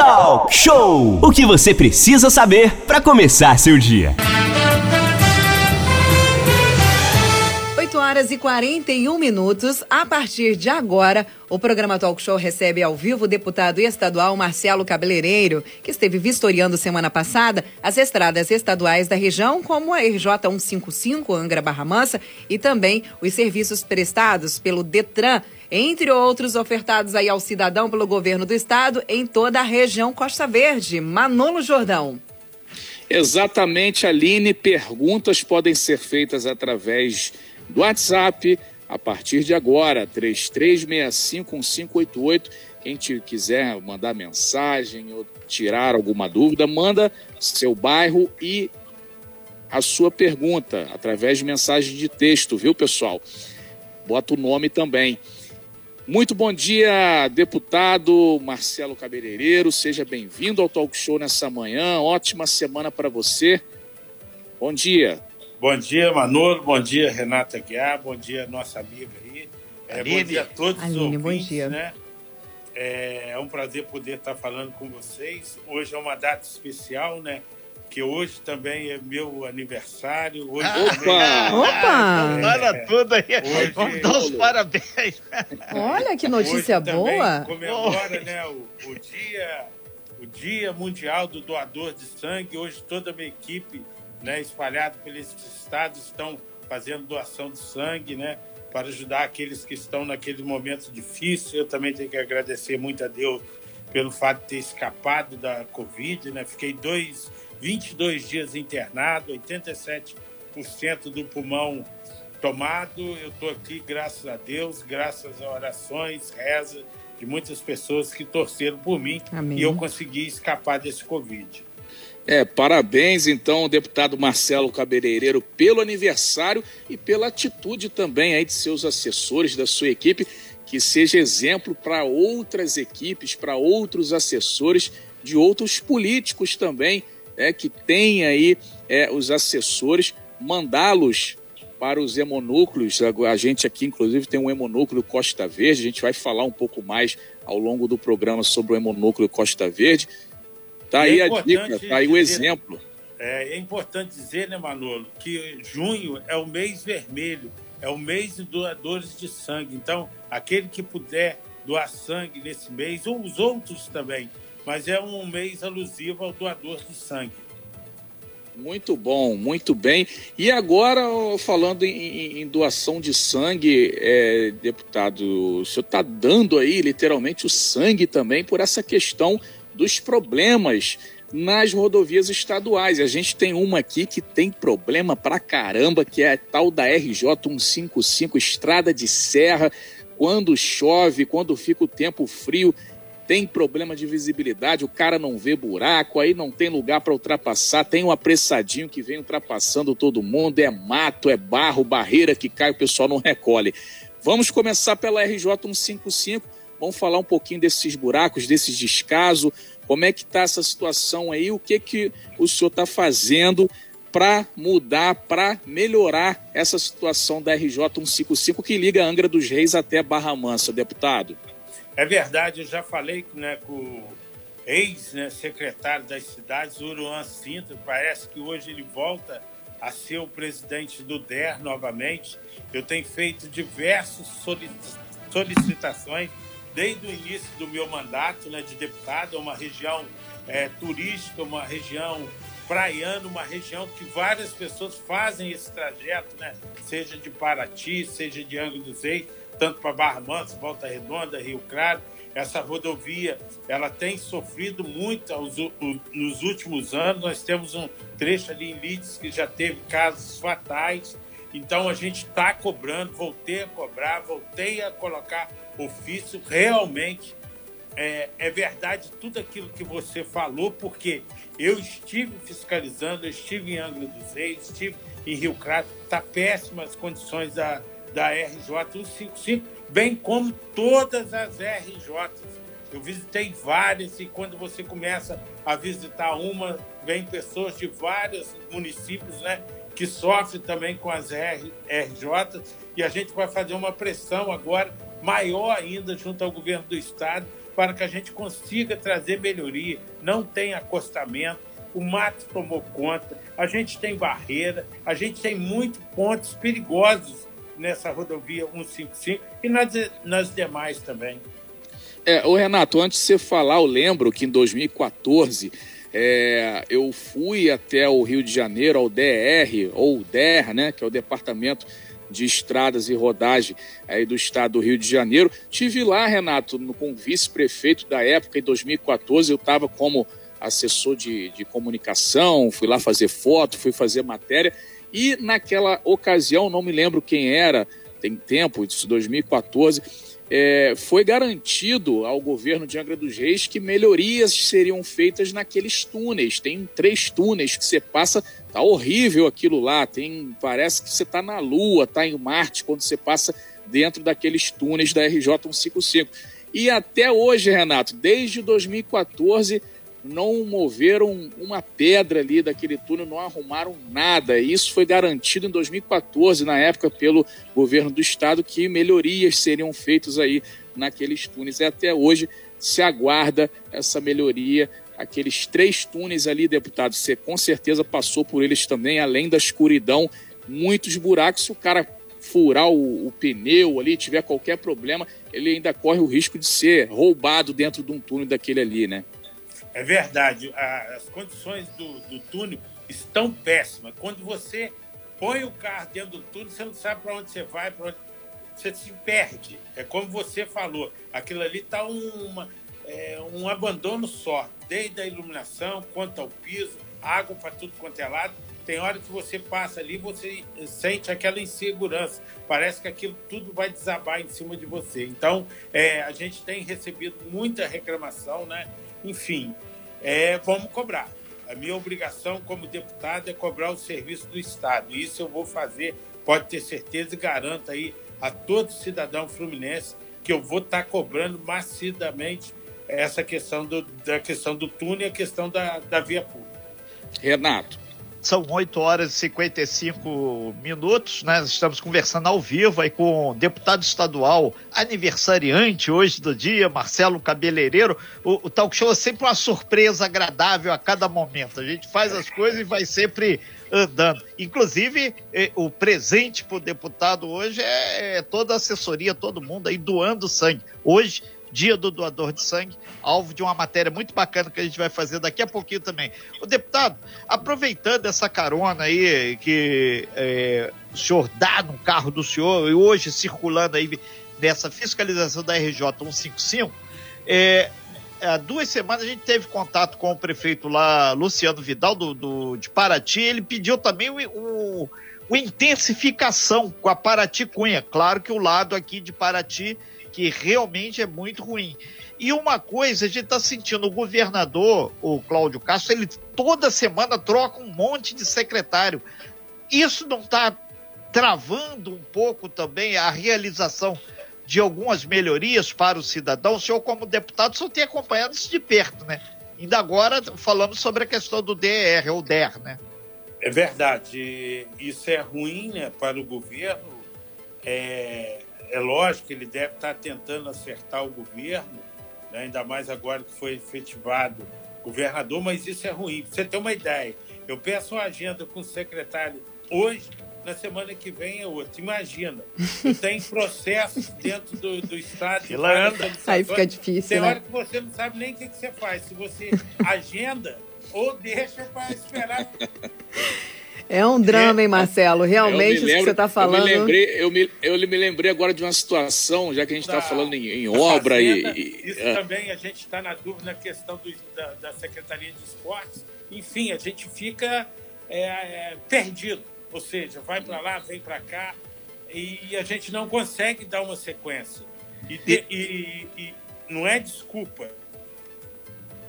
Talk Show! O que você precisa saber para começar seu dia. 8 horas e 41 minutos. A partir de agora, o programa Talk Show recebe ao vivo o deputado estadual Marcelo Cabeleireiro, que esteve vistoriando semana passada as estradas estaduais da região, como a RJ 155 Angra Barra Mansa e também os serviços prestados pelo Detran, entre outros ofertados aí ao cidadão pelo governo do estado em toda a região Costa Verde. Manolo Jordão. Exatamente, Aline. Perguntas podem ser feitas através do WhatsApp a partir de agora, 33651588. Quem te quiser mandar mensagem ou tirar alguma dúvida, manda seu bairro e a sua pergunta através de mensagem de texto, viu, pessoal? Bota o nome também. Muito bom dia, deputado Marcelo Cabeleireiro. Seja bem-vindo ao Talk Show nessa manhã. Ótima semana para você. Bom dia. Bom dia, Manolo. Bom dia, Renata Guiar. Bom dia, nossa amiga aí. É, bom dia a todos Aline, os bom ouvintes, dia. né? É, é um prazer poder estar falando com vocês. Hoje é uma data especial, né? Que hoje também é meu aniversário. Hoje Opa! também- Opa! Fala tudo aí. Hoje- Vamos dar os parabéns. Olha que notícia Hoje boa. comemora né, o, o dia, o dia Mundial do Doador de Sangue. Hoje toda a minha equipe, né, espalhada pelos estados, estão fazendo doação de sangue, né, para ajudar aqueles que estão naquele momento difícil. Eu também tenho que agradecer muito a Deus pelo fato de ter escapado da Covid, né? Fiquei dois, 22 dias internado, 87% do pulmão tomado. Eu estou aqui, graças a Deus, graças a orações, reza de muitas pessoas que torceram por mim Amém. e eu consegui escapar desse Covid. É, parabéns então, deputado Marcelo Cabeleireiro, pelo aniversário e pela atitude também aí de seus assessores, da sua equipe, que seja exemplo para outras equipes, para outros assessores de outros políticos também, é, que tem aí é, os assessores, mandá-los para os hemonúcleos. A gente aqui, inclusive, tem um hemonúcleo Costa Verde, a gente vai falar um pouco mais ao longo do programa sobre o hemonúcleo Costa Verde. Tá E aí é a dica, tá aí o dizer- exemplo. É, é importante dizer, né, Manolo, que junho é o mês vermelho, é o mês de doadores de sangue. Então, aquele que puder doar sangue nesse mês, ou os outros também, mas é um mês alusivo ao doador de sangue. Muito bom, muito bem. E agora, falando em, em- em doação de sangue, é, deputado, o senhor está dando aí literalmente o sangue também por essa questão dos problemas nas rodovias estaduais. A gente tem uma aqui que tem problema pra caramba, que é a tal da RJ 155, estrada de serra. Quando chove, quando fica o tempo frio, tem problema de visibilidade, o cara não vê buraco, aí não tem lugar para ultrapassar, tem um apressadinho que vem ultrapassando todo mundo, é mato, é barro, barreira que cai, o pessoal não recolhe. Vamos começar pela RJ 155, vamos falar um pouquinho desses buracos, desses descasos, como é que está essa situação aí, o que, que o senhor está fazendo para mudar, para melhorar essa situação da RJ 155 que liga Angra dos Reis até Barra Mansa, deputado? É verdade, eu já falei né, com o ex-secretário das cidades, Uruan Sintra, parece que hoje ele volta a ser o presidente do DER novamente. Eu tenho feito diversas solici- solicitações desde o início do meu mandato né, de deputado, é uma região é, turística, uma região praiana, uma região que várias pessoas fazem esse trajeto, né? seja de Paraty, seja de Angra dos Reis, tanto para Barra Mansa, Volta Redonda, Rio Claro. Essa rodovia ela tem sofrido muito nos últimos anos. Nós temos um trecho ali em Lides que já teve casos fatais. Então a gente está cobrando, voltei a cobrar, voltei a colocar ofício. Realmente é, é verdade tudo aquilo que você falou, porque eu estive fiscalizando, eu estive em Angra dos Reis, estive em Rio Claro, está péssimas condições da, da RJ 155, bem como todas as RJs. Eu visitei várias e quando você começa a visitar uma, vem pessoas de vários municípios, né? Que sofrem também com as RJs e a gente vai fazer uma pressão agora maior ainda junto ao governo do estado para que a gente consiga trazer melhoria. Não tem acostamento, o mato tomou conta, a gente tem barreira, a gente tem muitos pontos perigosos nessa rodovia 155 e nas, nas demais também. É, o Renato, antes de você falar, eu lembro que em 2014 é, eu fui até o Rio de Janeiro, ao DR, ou DER, né, que é o Departamento de Estradas e Rodagem aí do estado do Rio de Janeiro. Tive lá, Renato, no, com o vice-prefeito da época, em 2014, eu estava como assessor de, de comunicação, fui lá fazer foto, fui fazer matéria, e naquela ocasião, não me lembro quem era, tem tempo, isso 2014, é, foi garantido ao governo de Angra dos Reis que melhorias seriam feitas naqueles túneis. Tem três túneis que você passa, tá horrível aquilo lá. Tem, parece que você está na Lua, está em Marte quando você passa dentro daqueles túneis da RJ 155. E até hoje, Renato, desde 2014 não moveram uma pedra ali daquele túnel, não arrumaram nada. Isso foi garantido em 2014, na época, pelo governo do estado, que melhorias seriam feitas aí naqueles túneis. E até hoje se aguarda essa melhoria. Aqueles três túneis ali, deputado, você com certeza passou por eles também, além da escuridão, muitos buracos. Se o cara furar o, o pneu ali, tiver qualquer problema, ele ainda corre o risco de ser roubado dentro de um túnel daquele ali, né? É verdade, as condições do, do túnel estão péssimas. Quando você põe o carro dentro do túnel, você não sabe para onde você vai, para onde você se perde. É como você falou, aquilo ali está é, um abandono só, desde a iluminação quanto ao piso, água para tudo quanto é lado. Tem hora que você passa ali, você sente aquela insegurança. Parece que aquilo tudo vai desabar em cima de você. Então, é, a gente tem recebido muita reclamação, né? Enfim, é, vamos cobrar. A minha obrigação como deputado é cobrar o serviço do Estado. Isso eu vou fazer, pode ter certeza, e garanto aí a todo cidadão fluminense que eu vou estar cobrando macidamente essa questão do, da questão do túnel e a questão da, da via pública. Renato. São 8 horas e 55 minutos, né? Estamos conversando ao vivo aí com o deputado estadual aniversariante hoje do dia, Marcelo Cabeleireiro. O, o talk show é sempre uma surpresa agradável a cada momento. A gente faz as coisas e vai sempre andando. Inclusive, eh, o presente para o deputado hoje é, é toda a assessoria, todo mundo aí doando sangue. Hoje, Dia do Doador de Sangue, alvo de uma matéria muito bacana que a gente vai fazer daqui a pouquinho também. O deputado, aproveitando essa carona aí que é, o senhor dá no carro do senhor e hoje circulando aí nessa fiscalização da RJ 155, é, há duas semanas a gente teve contato com o prefeito lá, Luciano Vidal, do, do de Paraty, ele pediu também o, o, o intensificação com a Paraty Cunha. Claro que o lado aqui de Paraty que realmente é muito ruim. E uma coisa, a gente está sentindo, o governador, o Cláudio Castro, ele toda semana troca um monte de secretário. Isso não está travando um pouco também a realização de algumas melhorias para o cidadão? O senhor, como deputado, só tem acompanhado isso de perto, né? Ainda agora falamos sobre a questão do DR ou DER, né? É verdade. Isso é ruim né, para o governo. É, é lógico que ele deve estar tentando acertar o governo, né? ainda mais agora que foi efetivado governador, mas isso é ruim. Pra você ter uma ideia, eu peço uma agenda com o secretário hoje, na semana que vem é outra. Imagina, tem processos dentro do, do Estado. De Aí fica difícil. Tem né? hora que você não sabe nem o que, que você faz. Se você agenda ou deixa para esperar. É um drama, hein, Marcelo? Realmente, lembro, isso que você está falando. Eu me, lembrei, eu, me, eu me lembrei agora de uma situação, já que a gente está falando em, em obra fazenda, e, Isso é. também, a gente está na dúvida na questão do, da, da, Secretaria de Esportes. Enfim, a gente fica é, é, perdido. Ou seja, vai para lá, vem para cá, e a gente não consegue dar uma sequência. E, de, e, e não é desculpa,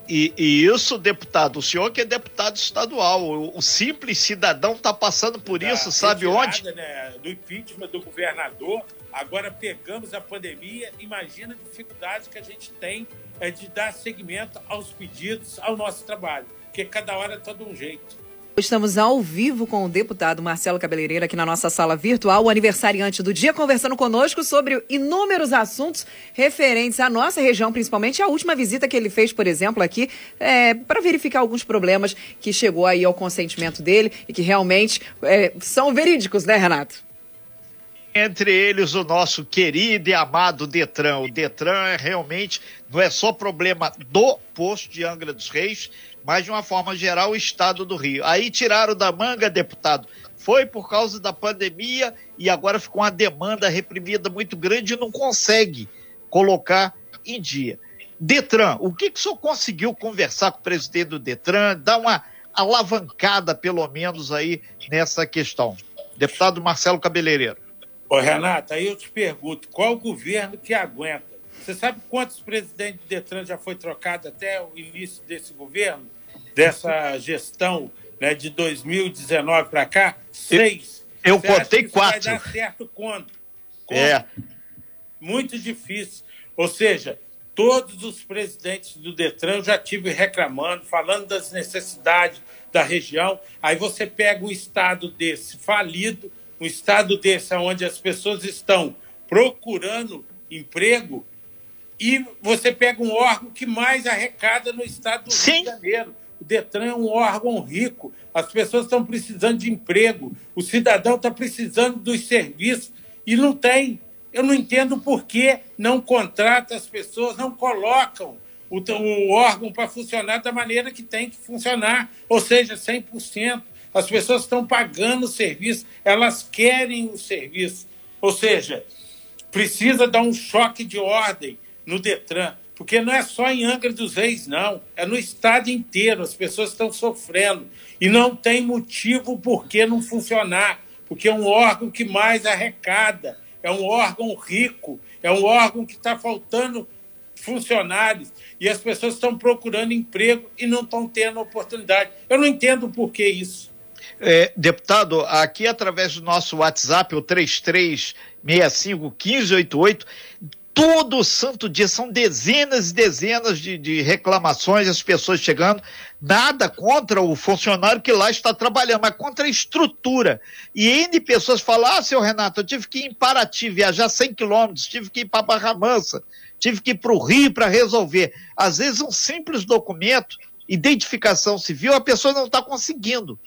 e, e, isso, deputado, o senhor que é deputado estadual, o, o simples cidadão está passando por isso, sabe onde? Né, do impeachment do governador, agora pegamos a pandemia, imagina a dificuldade que a gente tem é, de dar seguimento aos pedidos, ao nosso trabalho, porque cada hora está de um jeito. Estamos ao vivo com o deputado Marcelo Cabeleireiro aqui na nossa sala virtual, o aniversariante do dia, conversando conosco sobre inúmeros assuntos referentes à nossa região, principalmente a última visita que ele fez, por exemplo, aqui, é, para verificar alguns problemas que chegou aí ao consentimento dele e que realmente é, são verídicos, né, Renato? Entre eles, o nosso querido e amado Detran. O Detran é realmente não é só problema do posto de Angra dos Reis, mas de uma forma geral o estado do Rio. Aí tiraram da manga, deputado. Foi por causa da pandemia e agora ficou uma demanda reprimida muito grande e não consegue colocar em dia. Detran, o que, que o senhor conseguiu conversar com o presidente do Detran, dar uma alavancada, pelo menos, aí nessa questão? Deputado Marcelo Cabeleireiro. Ô, Renata, aí eu te pergunto, qual governo que aguenta você sabe quantos presidentes do Detran já foi trocado até o início desse governo, dessa gestão né, de 2019 para cá? Seis. Eu, eu contei quatro. Vai dar certo quando? quando? É. Muito difícil. Ou seja, todos os presidentes do Detran eu já tive reclamando, falando das necessidades da região. Aí você pega um estado desse falido, um estado desse onde as pessoas estão procurando emprego e você pega um órgão que mais arrecada no estado do Sim. Rio de Janeiro. O Detran é um órgão rico, as pessoas estão precisando de emprego, o cidadão está precisando dos serviços e não tem. Eu não entendo por que não contrata as pessoas, não colocam o, o órgão para funcionar da maneira que tem que funcionar, ou seja, 100%. As pessoas estão pagando o serviço, elas querem o serviço. Ou seja, precisa dar um choque de ordem no Detran, porque não é só em Angra dos Reis, não, é no estado inteiro, as pessoas estão sofrendo e não tem motivo por que não funcionar, porque é um órgão que mais arrecada, é um órgão rico, é um órgão que está faltando funcionários e as pessoas estão procurando emprego e não estão tendo oportunidade. Eu não entendo por que isso. É, deputado, aqui através do nosso WhatsApp, o 3365 1588, todo santo dia, são dezenas e dezenas de, de, reclamações, as pessoas chegando, nada contra o funcionário que lá está trabalhando, mas contra a estrutura. E N pessoas falam, ah, seu Renato, eu tive que ir em Paraty, viajar 100 quilômetros, tive que ir para Barra Mansa, tive que ir para o Rio para resolver. Às vezes um simples documento, identificação civil, a pessoa não está conseguindo.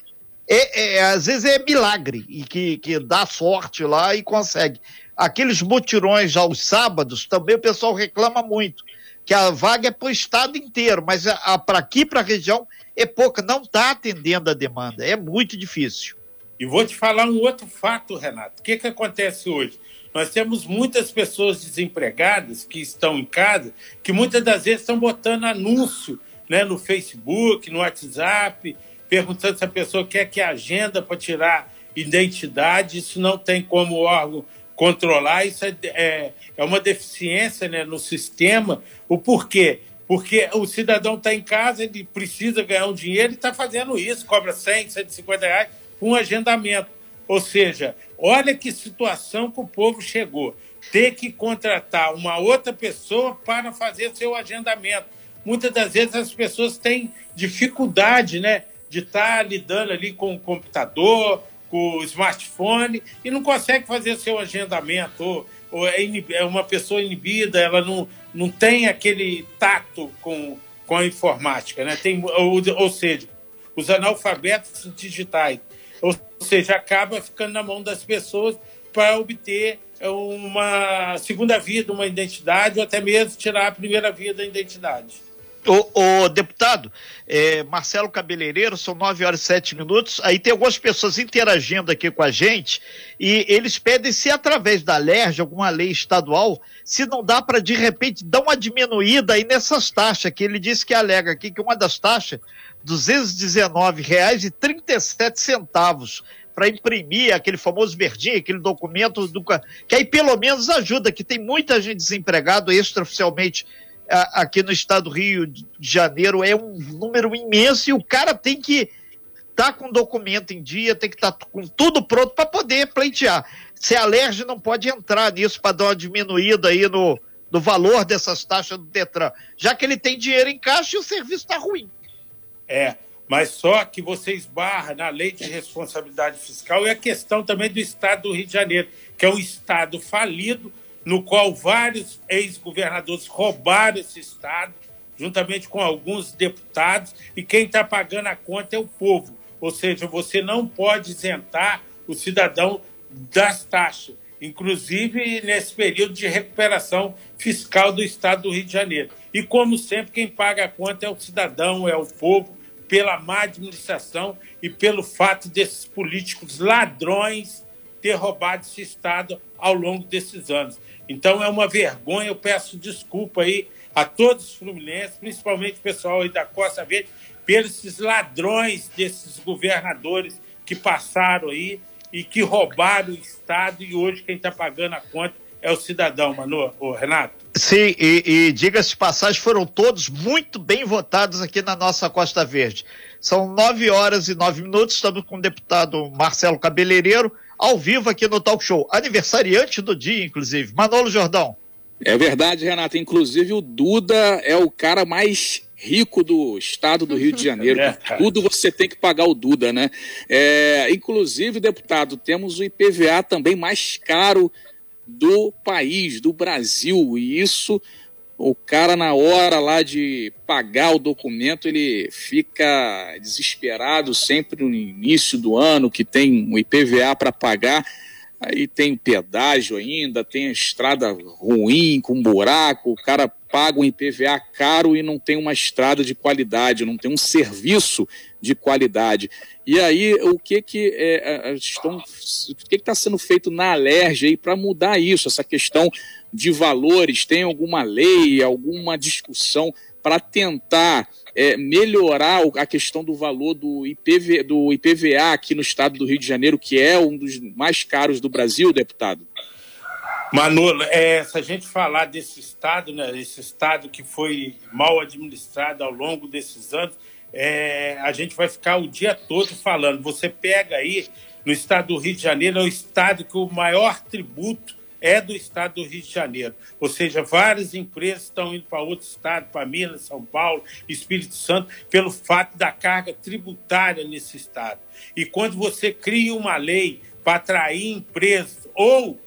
É, é, às vezes é milagre, e que, que dá sorte lá e consegue. Aqueles mutirões aos sábados, também o pessoal reclama muito, que a vaga é para o estado inteiro, mas para aqui, para a região, é pouca, não está atendendo a demanda, é muito difícil. E vou te falar um outro fato, Renato. O que, que acontece hoje? Nós temos muitas pessoas desempregadas que estão em casa, que muitas das vezes estão botando anúncio né, no Facebook, no WhatsApp, perguntando se a pessoa quer que agenda para tirar identidade. Isso não tem como órgão controlar, isso é, é, é uma deficiência né, no sistema. O porquê? Porque o cidadão está em casa, ele precisa ganhar um dinheiro e está fazendo isso, cobra 100, 150 reais um agendamento. Ou seja, olha que situação que o povo chegou. Ter que contratar uma outra pessoa para fazer seu agendamento. Muitas das vezes as pessoas têm dificuldade né, de estar tá lidando ali com o computador, o smartphone e não consegue fazer seu agendamento. Ou, ou é, é, uma pessoa inibida, ela não, não tem aquele tato com, com a informática, né? tem, ou, ou seja, os analfabetos digitais. Ou seja, acaba ficando na mão das pessoas para obter uma segunda vida, uma identidade, ou até mesmo tirar a primeira vida da identidade. O, o deputado, é, Marcelo Cabeleireiro, são 9 horas e 7 minutos. Aí tem algumas pessoas interagindo aqui com a gente e eles pedem se através da LERJ, alguma lei estadual, se não dá para de repente dar uma diminuída aí nessas taxas, que ele disse que alega aqui que uma das taxas, R$ 219,37 para imprimir aquele famoso verdinho, aquele documento do, que aí pelo menos ajuda, que tem muita gente desempregado extraoficialmente aqui no estado do Rio de Janeiro é um número imenso e o cara tem que estar tá com documento em dia, tem que estar tá com tudo pronto para poder pleitear. Se a não pode entrar nisso para dar uma diminuída aí no, no valor dessas taxas do Detran, já que ele tem dinheiro em caixa e o serviço está ruim. É, mas só que você esbarra na lei de responsabilidade fiscal e a questão também do Estado do Rio de Janeiro, que é um Estado falido, no qual vários ex-governadores roubaram esse Estado, juntamente com alguns deputados, e quem está pagando a conta é o povo. Ou seja, você não pode isentar o cidadão das taxas, inclusive nesse período de recuperação fiscal do Estado do Rio de Janeiro. E, como sempre, quem paga a conta é o cidadão, é o povo, pela má administração e pelo fato desses políticos ladrões ter roubado esse Estado ao longo desses anos. Então é uma vergonha, eu peço desculpa aí a todos os fluminenses, principalmente o pessoal aí da Costa Verde, pelos ladrões desses governadores que passaram aí e que roubaram o Estado e hoje quem está pagando a conta é o cidadão, Manu, o Renato. Sim, e, e diga-se de passagem, foram todos muito bem votados aqui na nossa Costa Verde. São nove horas e nove minutos, estamos com o deputado Marcelo Cabeleireiro, ao vivo aqui no Talk Show. Aniversariante do dia, inclusive. Manolo Jordão. É verdade, Renato. Inclusive, o Duda é o cara mais rico do estado do Rio de Janeiro. É, Tudo você tem que pagar o Duda, né? É, inclusive, deputado, temos o IPVA também mais caro do país, do Brasil. E isso, o cara, na hora lá de pagar o documento, ele fica desesperado sempre no início do ano, que tem o IPVA para pagar. Aí tem pedágio ainda, tem a estrada ruim, com buraco, o cara paga um IPVA caro e não tem uma estrada de qualidade, não tem um serviço de qualidade. E aí, o que que é, estão, o que está sendo feito na Alerj aí para mudar isso, essa questão de valores? Tem alguma lei, alguma discussão para tentar é, melhorar a questão do valor do, IPV, do IPVA aqui no estado do Rio de Janeiro, que é um dos mais caros do Brasil, deputado? Manolo, é, se a gente falar desse estado, né, esse estado que foi mal administrado ao longo desses anos, é, a gente vai ficar o dia todo falando. Você pega aí, no estado do Rio de Janeiro, é o estado que o maior tributo é do estado do Rio de Janeiro. Ou seja, várias empresas estão indo para outro estado, para Minas, São Paulo, Espírito Santo, pelo fato da carga tributária nesse estado. E quando você cria uma lei para atrair empresas ou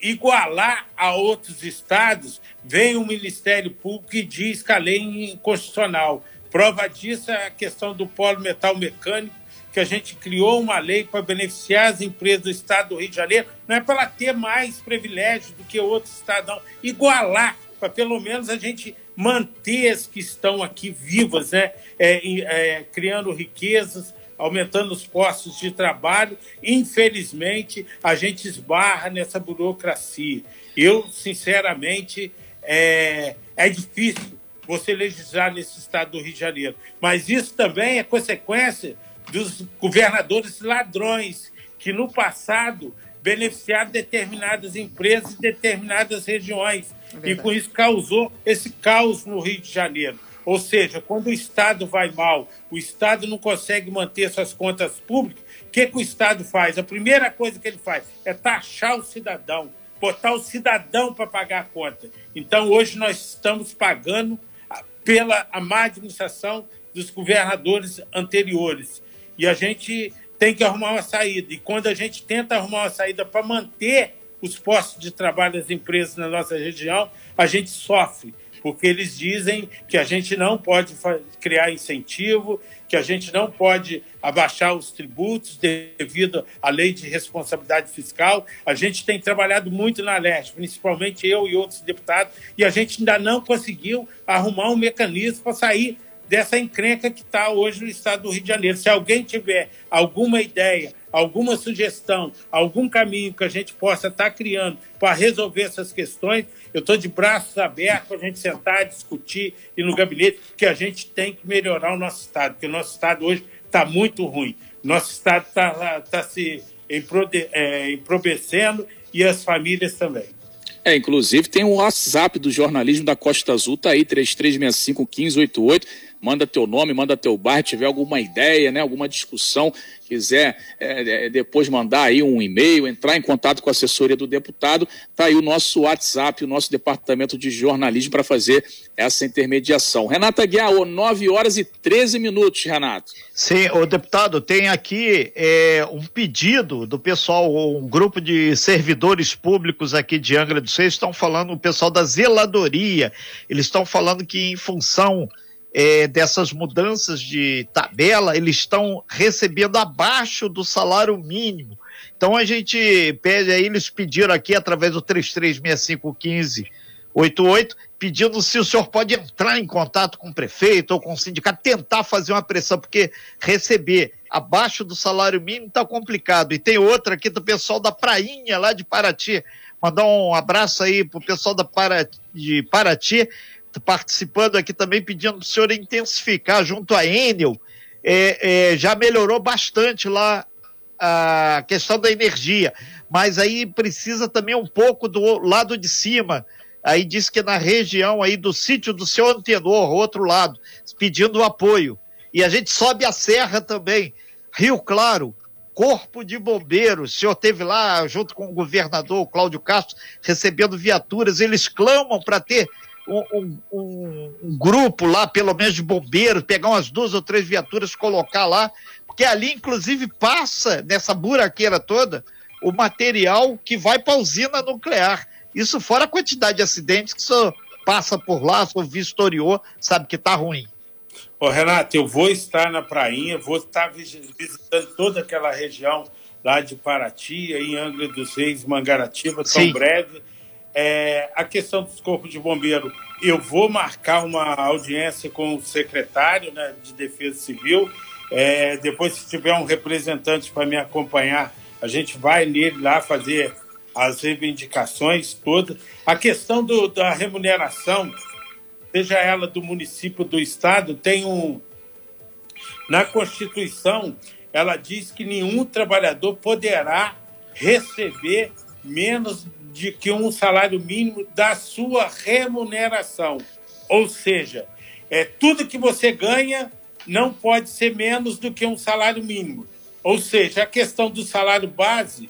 igualar a outros estados, vem o Ministério Público e diz que a lei é inconstitucional. Prova disso é a questão do polo metal mecânico, que a gente criou uma lei para beneficiar as empresas do estado do Rio de Janeiro, não é para ter mais privilégios do que outros estados, não. Igualar, para pelo menos a gente manter as que estão aqui vivas, né? É, é, criando riquezas, aumentando os postos de trabalho. Infelizmente, a gente esbarra nessa burocracia. Eu, sinceramente, é, é difícil você legislar nesse estado do Rio de Janeiro. Mas isso também é consequência dos governadores ladrões, que no passado beneficiaram determinadas empresas e determinadas regiões. É e com isso causou esse caos no Rio de Janeiro. Ou seja, quando o Estado vai mal, o Estado não consegue manter suas contas públicas, o que, que o Estado faz? A primeira coisa que ele faz é taxar o cidadão, botar o cidadão para pagar a conta. Então, hoje nós estamos pagando pela má administração dos governadores anteriores. E a gente tem que arrumar uma saída. E quando a gente tenta arrumar uma saída para manter os postos de trabalho das empresas na nossa região, a gente sofre, porque eles dizem que a gente não pode criar incentivo, que a gente não pode abaixar os tributos devido à lei de responsabilidade fiscal. A gente tem trabalhado muito na leste, principalmente eu e outros deputados, e a gente ainda não conseguiu arrumar um mecanismo para sair dessa encrenca que está hoje no estado do Rio de Janeiro. Se alguém tiver alguma ideia, alguma sugestão, algum caminho que a gente possa estar tá criando para resolver essas questões, eu estou de braços abertos para a gente sentar, discutir e no gabinete, que a gente tem que melhorar o nosso estado, porque o nosso estado hoje está muito ruim. Nosso estado está tá se é, empobrecendo e as famílias também. É, inclusive tem o WhatsApp do jornalismo da Costa Azul, tá aí, 3365-1588. Manda teu nome, manda teu bairro, tiver alguma ideia, né, alguma discussão, quiser é, é, depois mandar aí um e-mail, entrar em contato com a assessoria do deputado, tá aí o nosso WhatsApp, o nosso departamento de jornalismo para fazer essa intermediação. Renata Guiar, 9 horas e 13 minutos, Renato. Sim, o deputado, tem aqui é, um pedido do pessoal, um grupo de servidores públicos aqui de Angra dos Reis, estão falando, o pessoal da zeladoria, eles estão falando que em função é, dessas mudanças de tabela, eles estão recebendo abaixo do salário mínimo. Então a gente pede aí, eles pediram aqui através do 33651588, pedindo se o senhor pode entrar em contato com o prefeito ou com o sindicato, tentar fazer uma pressão, porque receber abaixo do salário mínimo está complicado. E tem outra aqui do pessoal da Prainha, lá de Paraty. Mandar um abraço aí pro pessoal da Paraty, de Paraty participando aqui também, pedindo para o senhor intensificar junto à Enel. É, é, já melhorou bastante lá a questão da energia, mas aí precisa também um pouco do lado de cima. Aí diz que na região aí do sítio do seu antenor, outro lado, pedindo apoio. E a gente sobe a serra também. Rio Claro, Corpo de Bombeiros, o senhor teve lá junto com o governador Cláudio Castro recebendo viaturas, eles clamam para ter um, um, um, grupo lá, pelo menos de bombeiros, pegar umas duas ou três viaturas, colocar lá, porque ali, inclusive, passa nessa buraqueira toda o material que vai para a usina nuclear. Isso fora a quantidade de acidentes que só passa por lá, só vistoriou, sabe que está ruim. Ô, Renato, eu vou estar na prainha, vou estar visitando toda aquela região lá de Paraty, em Angra dos Reis, Mangaratiba, tão Sim. breve é, a questão dos corpos de bombeiro, eu vou marcar uma audiência com o secretário né, de Defesa Civil. É, depois, se tiver um representante para me acompanhar, a gente vai nele lá fazer as reivindicações todas. A questão do, da remuneração, seja ela do município do estado, tem um. Na Constituição, ela diz que nenhum trabalhador poderá receber menos de que um salário mínimo da sua remuneração. Ou seja, é, tudo que você ganha não pode ser menos do que um salário mínimo. Ou seja, a questão do salário base,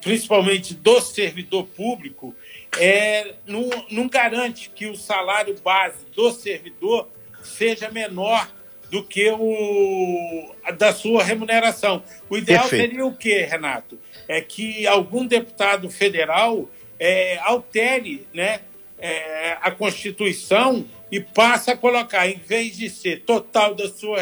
principalmente do servidor público, é, não, não garante que o salário base do servidor seja menor do que o da sua remuneração. O ideal Perfeito. seria o quê, Renato? É que algum deputado federal é, altere né, é, a Constituição e passe a colocar, em vez de ser total da sua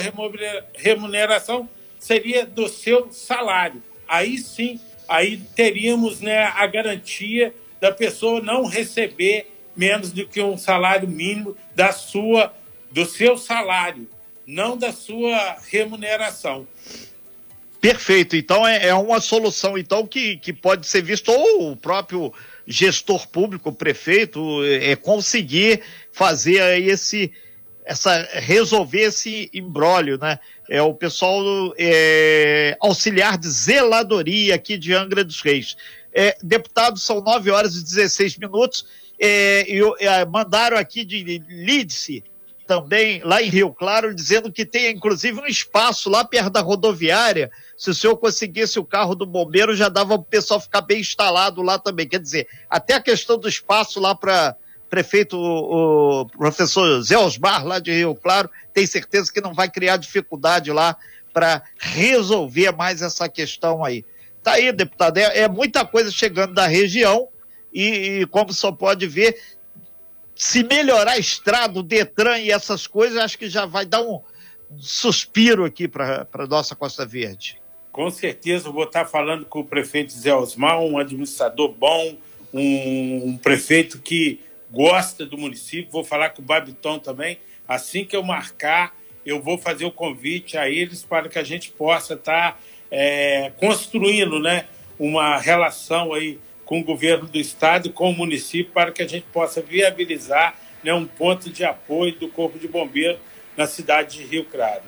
remuneração, seria do seu salário. Aí sim, aí teríamos né, a garantia da pessoa não receber menos do que um salário mínimo da sua, do seu salário, não da sua remuneração. Perfeito. Então é, é, uma solução então que, que pode ser visto ou o próprio gestor público, o prefeito, é, é conseguir fazer esse essa resolver esse embrólio, né? É o pessoal é, auxiliar de zeladoria aqui de Angra dos Reis. É, deputados, são 9 horas e 16 minutos. É, e, é, mandaram aqui de Lídice, também lá em Rio Claro, dizendo que tem inclusive um espaço lá perto da rodoviária se o senhor conseguisse o carro do bombeiro, já dava para o pessoal ficar bem instalado lá também. Quer dizer, até a questão do espaço lá para prefeito, o, professor Zé Osmar, lá de Rio Claro, tem certeza que não vai criar dificuldade lá para resolver mais essa questão aí. Tá aí, deputado, é, é muita coisa chegando da região e, e, como só pode ver, se melhorar a estrada, o Detran e essas coisas, acho que já vai dar um, suspiro aqui para a nossa Costa Verde. Com certeza, vou estar falando com o prefeito Zé Osmar, um administrador bom, um, um prefeito que gosta do município. Vou falar com o Babiton também. Assim que eu marcar, eu vou fazer o convite a eles para que a gente possa estar é, construindo né, uma relação aí com o governo do estado e com o município para que a gente possa viabilizar né, um ponto de apoio do Corpo de Bombeiros na cidade de Rio Claro.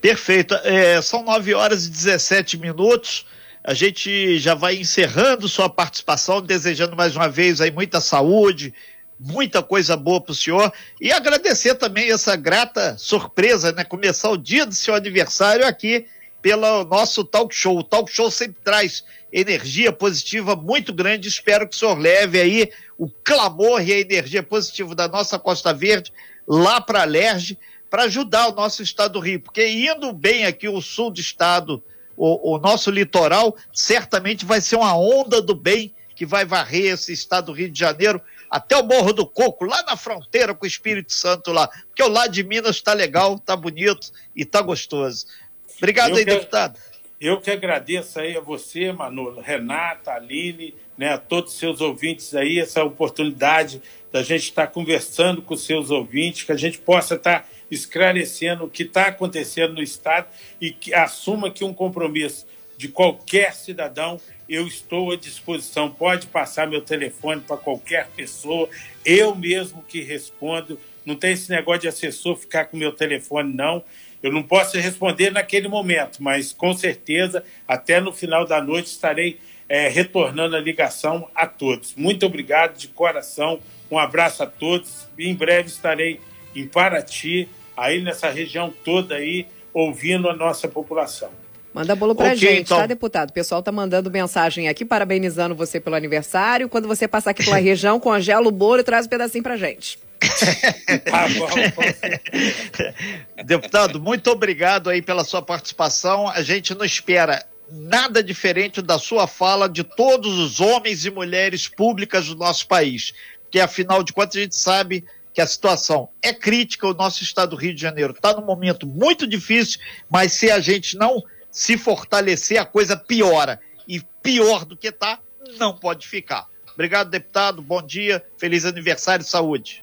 Perfeito. É, são 9 horas e 17 minutos. A gente já vai encerrando sua participação, desejando mais uma vez aí muita saúde, muita coisa boa para o senhor e agradecer também essa grata surpresa, né? Começar o dia do seu aniversário aqui pelo nosso talk show. O talk show sempre traz energia positiva muito grande. Espero que o senhor leve aí o clamor e a energia positiva da nossa Costa Verde lá para a Lerge para ajudar o nosso estado do Rio, porque indo bem aqui o sul do estado, o, o nosso litoral, certamente vai ser uma onda do bem que vai varrer esse estado do Rio de Janeiro até o Morro do Coco, lá na fronteira com o Espírito Santo lá. Porque o lado de Minas está legal, está bonito e está gostoso. Obrigado eu aí, que, deputado. Eu que agradeço aí a você, Manolo, Renata, Aline, né, a todos os seus ouvintes aí, essa oportunidade da gente estar conversando com os seus ouvintes, que a gente possa estar esclarecendo o que está acontecendo no Estado e que assuma que um compromisso de qualquer cidadão eu estou à disposição. Pode passar meu telefone para qualquer pessoa, eu mesmo que respondo. Não tem esse negócio de assessor ficar com meu telefone, não. Eu não posso responder naquele momento, mas com certeza, até no final da noite, estarei é, retornando a ligação a todos. Muito obrigado de coração, um abraço a todos. Em breve estarei em Paraty, aí nessa região toda aí, ouvindo a nossa população. Manda bolo pra okay, gente, então... tá, deputado? O pessoal tá mandando mensagem aqui, parabenizando você pelo aniversário. Quando você passar aqui pela região, congela o bolo e traz um pedacinho pra gente. tá bom. Deputado, muito obrigado aí pela sua participação. A gente não espera nada diferente da sua fala de todos os homens e mulheres públicas do nosso país. Que afinal de contas a gente sabe que a situação é crítica, o nosso estado do Rio de Janeiro está num momento muito difícil, mas se a gente não se fortalecer, a coisa piora. E pior do que está, não pode ficar. Obrigado, deputado. Bom dia. Feliz aniversário e saúde.